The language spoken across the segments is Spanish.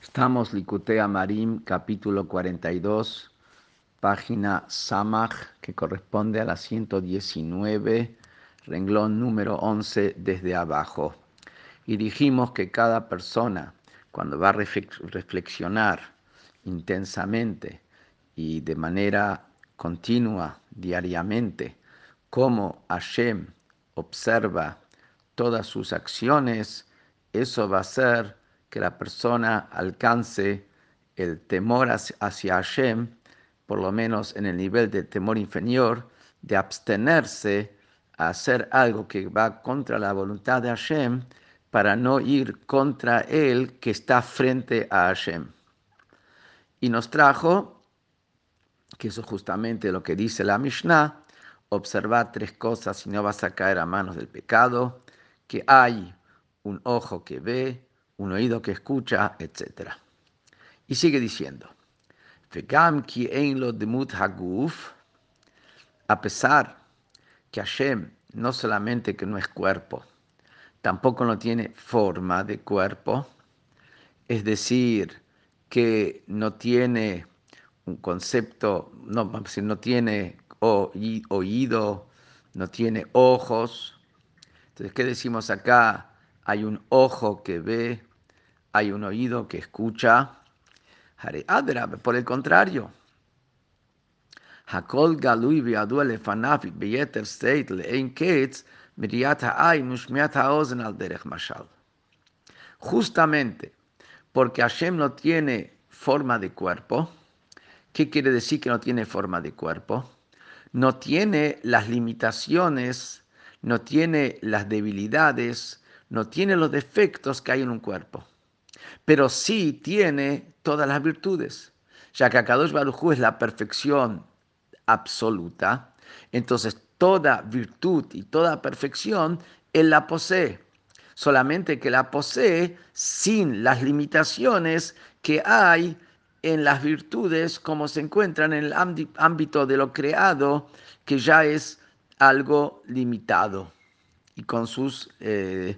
Estamos Licutea Marim, capítulo 42, página Samach, que corresponde a la 119, renglón número 11 desde abajo. Y dijimos que cada persona, cuando va a reflexionar intensamente y de manera continua, diariamente, cómo Hashem observa todas sus acciones, eso va a ser que la persona alcance el temor hacia Hashem, por lo menos en el nivel de temor inferior, de abstenerse a hacer algo que va contra la voluntad de Hashem para no ir contra él que está frente a Hashem. Y nos trajo, que eso es justamente lo que dice la Mishnah, observar tres cosas y no vas a caer a manos del pecado, que hay un ojo que ve, un oído que escucha, etc. Y sigue diciendo, a pesar que Hashem no solamente que no es cuerpo, tampoco no tiene forma de cuerpo, es decir, que no tiene un concepto, no, no tiene oído, no tiene ojos. Entonces, ¿qué decimos acá? Hay un ojo que ve, hay un oído que escucha. Por el contrario. Justamente porque Hashem no tiene forma de cuerpo, ¿qué quiere decir que no tiene forma de cuerpo? No tiene las limitaciones, no tiene las debilidades, no tiene los defectos que hay en un cuerpo pero sí tiene todas las virtudes, ya que Akadosh Baruj es la perfección absoluta, entonces toda virtud y toda perfección Él la posee, solamente que la posee sin las limitaciones que hay en las virtudes como se encuentran en el ámbito de lo creado, que ya es algo limitado y con sus eh,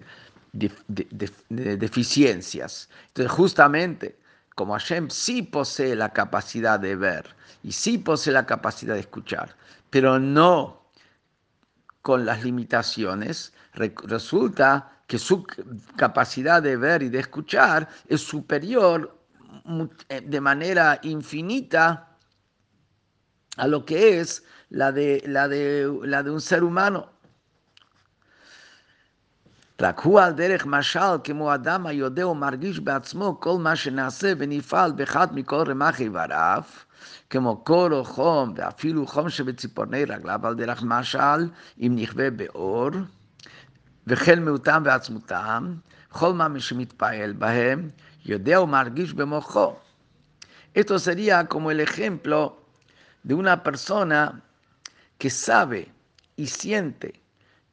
deficiencias. Entonces, justamente, como Hashem sí posee la capacidad de ver y sí posee la capacidad de escuchar, pero no con las limitaciones, resulta que su capacidad de ver y de escuchar es superior eh, de manera infinita a lo que es la de, la de, la de un ser humano. רק הוא על דרך משל כמו אדם היודע ומרגיש בעצמו כל מה שנעשה ונפעל באחד מכל רמ"ח איבריו, כמו קור או חום ואפילו חום שבציפורני רגליו על דרך משל אם נכווה באור, וכן מיעוטם ועצמותם, כל מה שמתפעל בהם, יודע ומרגיש במוחו. Esto sería como el ejemplo de una persona que sabe y siente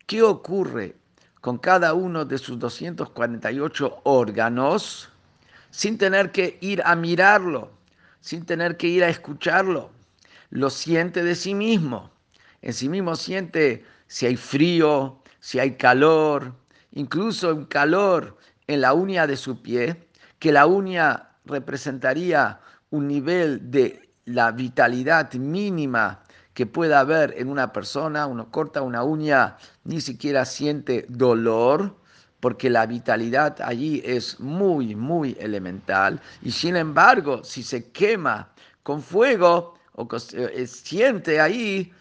qué ocurre con cada uno de sus 248 órganos sin tener que ir a mirarlo, sin tener que ir a escucharlo. Lo siente de sí mismo. En sí mismo siente si hay frío, si hay calor, incluso un calor en la uña de su pie, que la uña representaría un nivel de la vitalidad mínima que pueda haber en una persona, uno corta una uña, ni siquiera siente dolor, porque la vitalidad allí es muy, muy elemental. Y sin embargo, si se quema con fuego, o eh, siente ahí,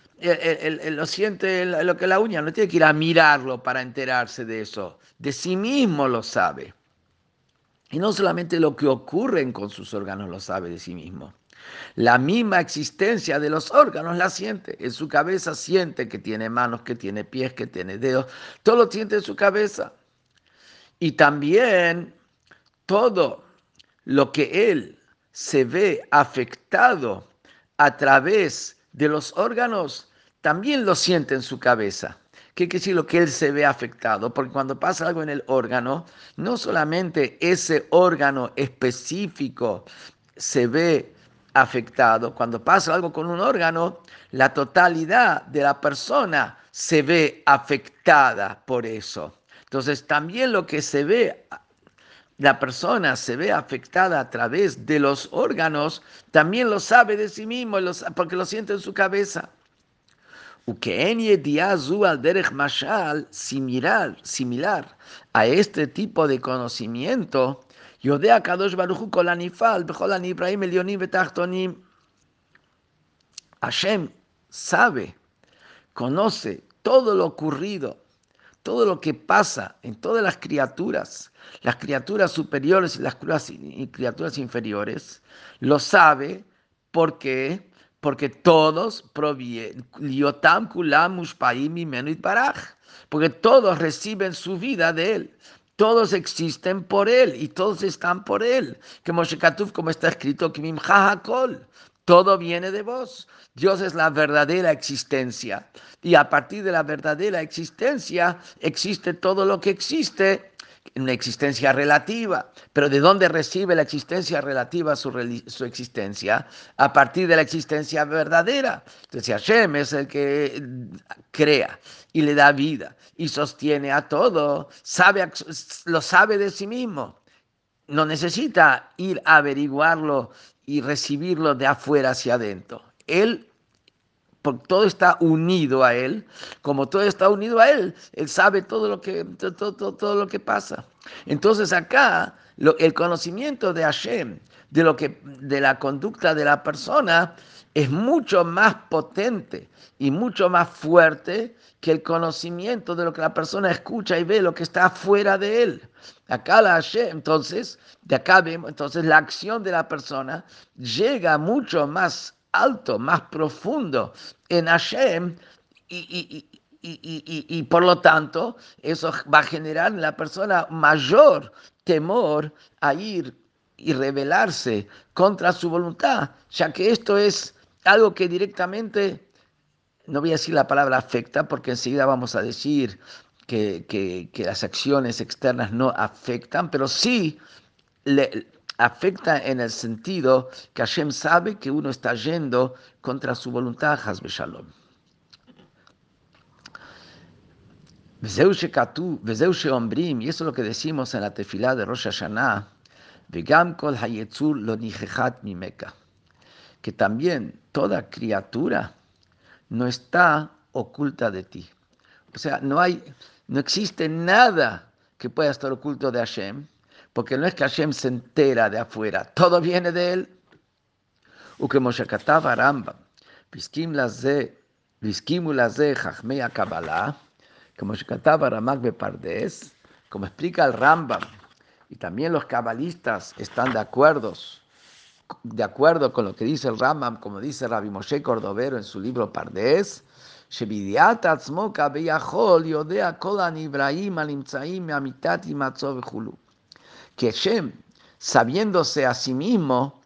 lo siente lo que la uña, no tiene que ir a mirarlo para enterarse de eso, de sí mismo lo sabe. Y no solamente lo que ocurre con sus órganos lo sabe de sí mismo. La misma existencia de los órganos la siente. En su cabeza siente que tiene manos, que tiene pies, que tiene dedos. Todo lo siente en su cabeza. Y también todo lo que él se ve afectado a través de los órganos, también lo siente en su cabeza. ¿Qué quiere decir lo que él se ve afectado? Porque cuando pasa algo en el órgano, no solamente ese órgano específico se ve afectado. Cuando pasa algo con un órgano, la totalidad de la persona se ve afectada por eso. Entonces, también lo que se ve la persona se ve afectada a través de los órganos, también lo sabe de sí mismo porque lo siente en su cabeza. Mashal, similar, similar a este tipo de conocimiento, Yodea Kadosh Baruchu Kolanifal, Ibrahim Elionim Betachtonim. Hashem sabe, conoce todo lo ocurrido todo lo que pasa en todas las criaturas, las criaturas superiores y las criaturas inferiores, lo sabe porque porque todos provienen, porque todos reciben su vida de él. Todos existen por él y todos están por él. Como como está escrito, todo viene de vos. Dios es la verdadera existencia. Y a partir de la verdadera existencia existe todo lo que existe una existencia relativa. Pero ¿de dónde recibe la existencia relativa su, su, existencia? A partir de la existencia verdadera. Entonces Hashem es el que crea y le da vida y sostiene a todo, sabe, lo sabe de sí mismo. No necesita ir a averiguarlo y recibirlo de afuera hacia adentro. Él, porque todo está unido a Él, como todo está unido a Él, Él sabe todo lo que, todo, todo, lo que pasa. Entonces acá el conocimiento de Hashem, de, lo que, de la conducta de la persona, es mucho más potente y mucho más fuerte que el conocimiento de lo que la persona escucha y ve, lo que está fuera de él. Acá la Hashem, entonces, de acá vemos, entonces la acción de la persona llega mucho más alto, más profundo en Hashem y, y, por lo tanto eso va a generar en la persona mayor temor a ir y rebelarse contra su voluntad, ya que esto es algo que directamente no voy a decir la palabra afecta porque enseguida vamos a decir que, las acciones externas no afectan, pero sí le afecta en el sentido que Hashem sabe que uno está yendo contra su voluntad, Hasbe Shalom. Y eso es lo que decimos en la tefilá de Rosh Hashanah, que también toda criatura no está oculta de ti. O sea, no hay, no existe nada que pueda estar oculto de Hashem, porque no es que Hashem se entera de afuera, todo viene de él. Ukemoshaktava Rambam, Biskim Lazé, Biskimu Lazé, Jachmea Kabbalah, Kemoshakatava Ramak Bepardes, como explica el Rambam, y también los cabalistas están de acuerdo, de acuerdo con lo que dice el Rambam, como dice Rabbi Moshe Cordovero en su libro Pardes, Shebidiat Atzmoka Beyahol Yodea Kolan Ibrahim Alimtzaim Amitat Imatzov Hulu que Shem, sabiéndose a sí mismo,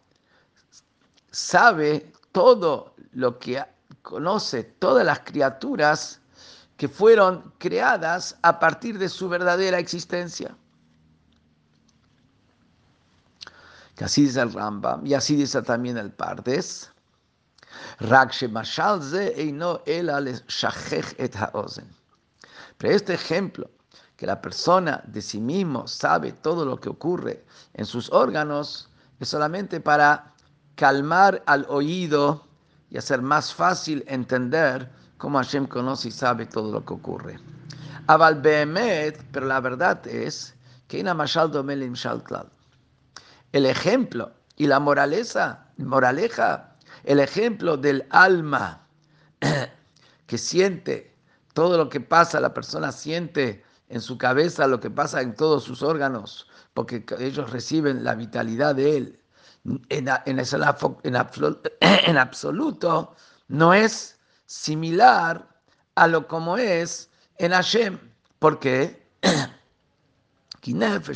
sabe todo lo que conoce, todas las criaturas que fueron creadas a partir de su verdadera existencia. así dice el Rambam y así dice también el Pardes. Pero este ejemplo, que la persona de sí mismo sabe todo lo que ocurre en sus órganos, es solamente para calmar al oído y hacer más fácil entender cómo Hashem conoce y sabe todo lo que ocurre. Aval pero la verdad es que el ejemplo y la moraleza, moraleja, el ejemplo del alma que siente todo lo que pasa, la persona siente en su cabeza lo que pasa en todos sus órganos, porque ellos reciben la vitalidad de él. En, en, absoluto no es similar a lo como es en Hashem. ¿Por qué?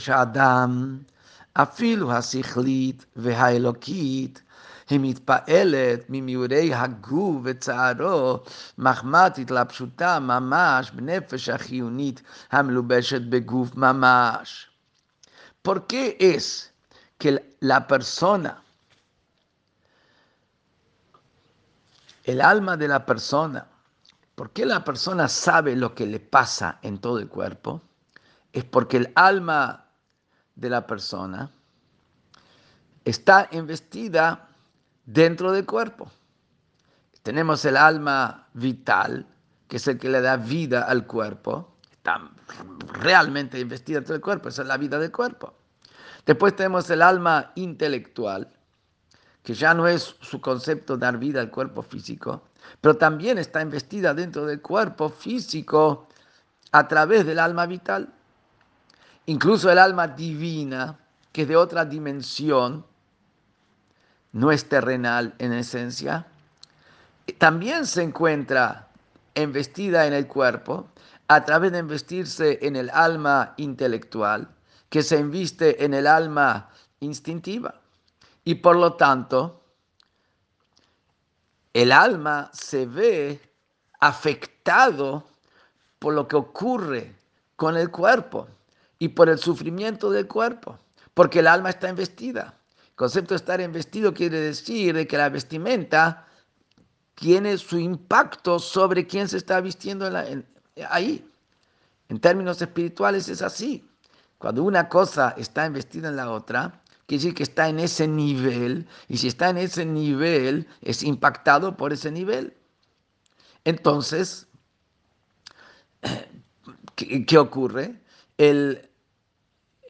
Adam, היא מתפעלת ממיעורי הגוף וצערו מחמת התלבשותה ממש בנפש החיונית המלובשת בגוף ממש. ¿Por qué es que la persona, el alma de la persona, por qué la persona sabe lo que le pasa en todo el cuerpo? Es porque el alma de la persona está investida dentro del cuerpo. Tenemos el alma vital, que es el que le da vida al cuerpo, está realmente investida dentro del cuerpo, esa es la vida del cuerpo. Después tenemos el alma intelectual, que ya no es su concepto dar vida al cuerpo físico, pero también está investida dentro del cuerpo físico a través del alma vital. Incluso el alma divina, que es de otra dimensión, no es terrenal en esencia, también se encuentra investida en el cuerpo a través de investirse en el alma intelectual, que se inviste en el alma instintiva. Y por lo tanto, el alma se ve afectado por lo que ocurre con el cuerpo y por el sufrimiento del cuerpo, porque el alma está investida. El concepto de estar investido quiere decir que la vestimenta tiene su impacto sobre quién se está vistiendo ahí. En términos espirituales es así. Cuando una cosa está investida en la otra, quiere decir que está en ese nivel, y si está en ese nivel, es impactado por ese nivel. Entonces, ¿qué, ocurre? El,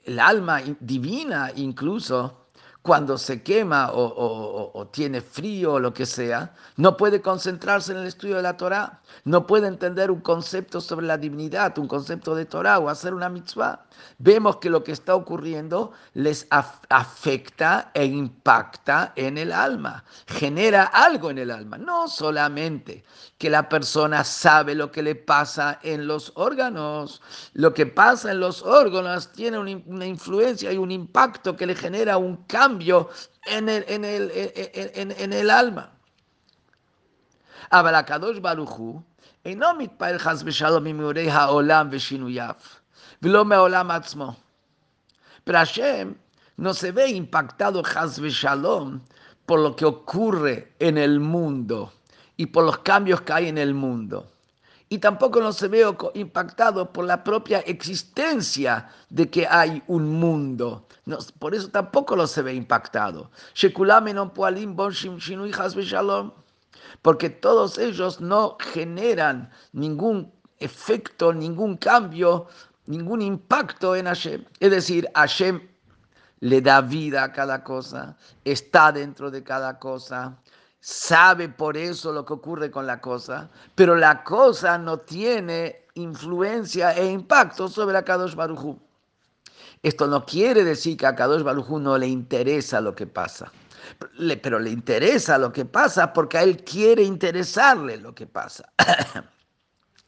el alma divina incluso cuando se quema o, tiene frío o lo que sea, no puede concentrarse en el estudio de la Torah, no puede entender un concepto sobre la divinidad, un concepto de Torah o hacer una mitzvah. Vemos que lo que está ocurriendo les afecta e impacta en el alma, genera algo en el alma, no solamente que la persona sabe lo que le pasa en los órganos, lo que pasa en los órganos tiene una influencia y un impacto que le genera un cambio en el, en el, en, en el alma. אבל הקדוש ברוך הוא אינו מתפעל חס ושלום ממאורי העולם ושינוייו, ולא מהעולם עצמו. Pero Hashem no se ve impactado Chas Shalom por lo que ocurre en el mundo y por los cambios que hay en el mundo y tampoco no se ve impactado por la propia existencia de que hay un mundo. por eso tampoco lo se ve impactado. Porque todos ellos no generan ningún efecto, ningún cambio, ningún impacto en Hashem. Es decir, Hashem le da vida a cada cosa, está dentro de cada cosa, sabe por eso lo que ocurre con la cosa, pero la cosa no tiene influencia e impacto sobre Akadosh Barujú. Esto no quiere decir que a Kadosh Barujú no le interesa lo que pasa, pero le interesa lo que pasa porque a él quiere interesarle lo que pasa.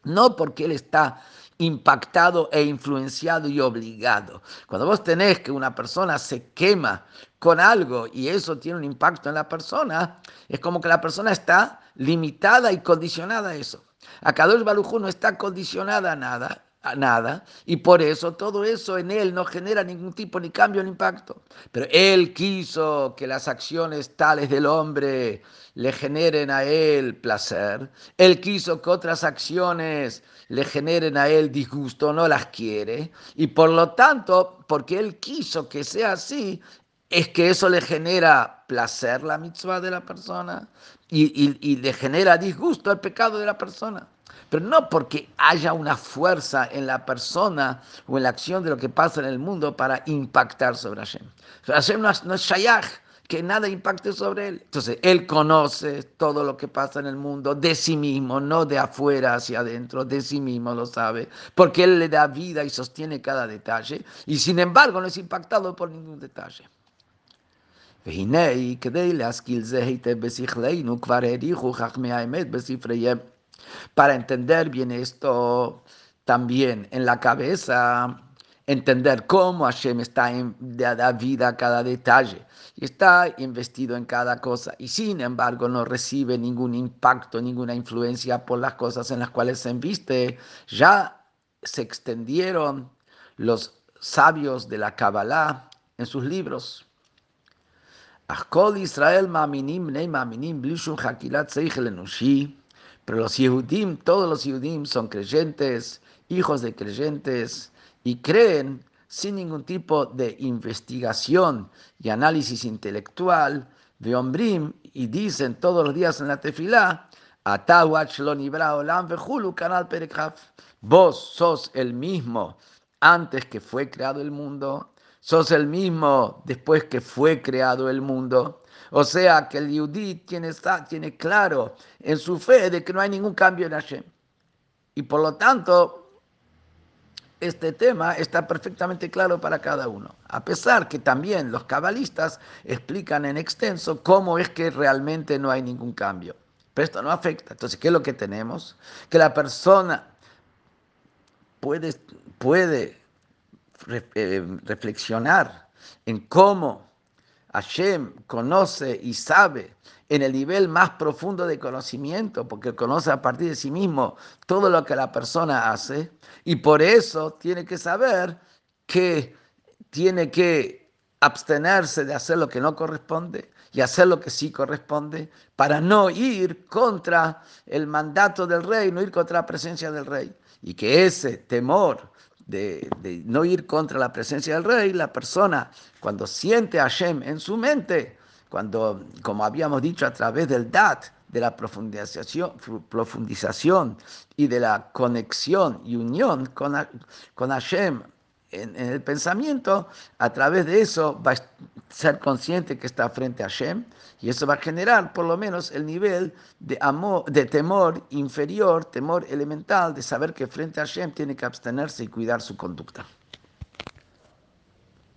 no porque él está impactado e influenciado y obligado. Cuando vos tenés que una persona se quema con algo y eso tiene un impacto en la persona, es como que la persona está limitada y condicionada a eso. A Kadosh Barujú no está condicionada a nada, nada, y por eso todo eso en él no genera ningún tipo ni cambio ni impacto. Pero él quiso que las acciones tales del hombre le generen a él placer, él quiso que otras acciones le generen a él disgusto, no las quiere, y por lo tanto, porque él quiso que sea así, es que eso le genera placer la mitzvah de la persona y, y le genera disgusto el pecado de la persona pero no porque haya una fuerza en la persona o en la acción de lo que pasa en el mundo para impactar sobre Hashem. Hashem no es, no shayach, que nada impacte sobre él. Entonces, él conoce todo lo que pasa en el mundo de sí mismo, no de afuera hacia adentro, de sí mismo lo sabe, porque él le da vida y sostiene cada detalle, y sin embargo no es impactado por ningún detalle. והנה, כדי להשכיל זה היטב בשכלנו, כבר העריכו חכמי האמת בספריהם para entender bien esto también en la cabeza, entender cómo Hashem está en, da vida a cada detalle y está investido en cada cosa y sin embargo no recibe ningún impacto, ninguna influencia por las cosas en las cuales se inviste. Ya se extendieron los sabios de la Kabbalah en sus libros. Israel ma'aminim, ma'aminim, hakilat pero los Yehudim, todos los Yehudim son creyentes, hijos de creyentes, y creen sin ningún tipo de investigación y análisis intelectual, de Ombrim, y dicen todos los días en la tefilá, Vos sos el mismo antes que fue creado el mundo, sos el mismo después que fue creado el mundo. O sea que el Yudí tiene, tiene claro en su fe de que no hay ningún cambio en Hashem. Y por lo tanto, este tema está perfectamente claro para cada uno. A pesar que también los cabalistas explican en extenso cómo es que realmente no hay ningún cambio. Pero esto no afecta. Entonces, ¿qué es lo que tenemos? Que la persona puede, puede eh, reflexionar en cómo Hashem conoce y sabe en el nivel más profundo de conocimiento, porque conoce a partir de sí mismo todo lo que la persona hace, y por eso tiene que saber que tiene que abstenerse de hacer lo que no corresponde y hacer lo que sí corresponde para no ir contra el mandato del rey, no ir contra la presencia del rey. Y que ese temor de, no ir contra la presencia del rey, la persona cuando siente a Hashem en su mente, cuando, como habíamos dicho, a través del DAT, de la profundización, profundización y de la conexión y unión con, con Hashem en, el pensamiento, a través de eso va a ser consciente que está frente a Hashem y eso va a generar por lo menos el nivel de, amor, de temor inferior, temor elemental, de saber que frente a Hashem tiene que abstenerse y cuidar su conducta.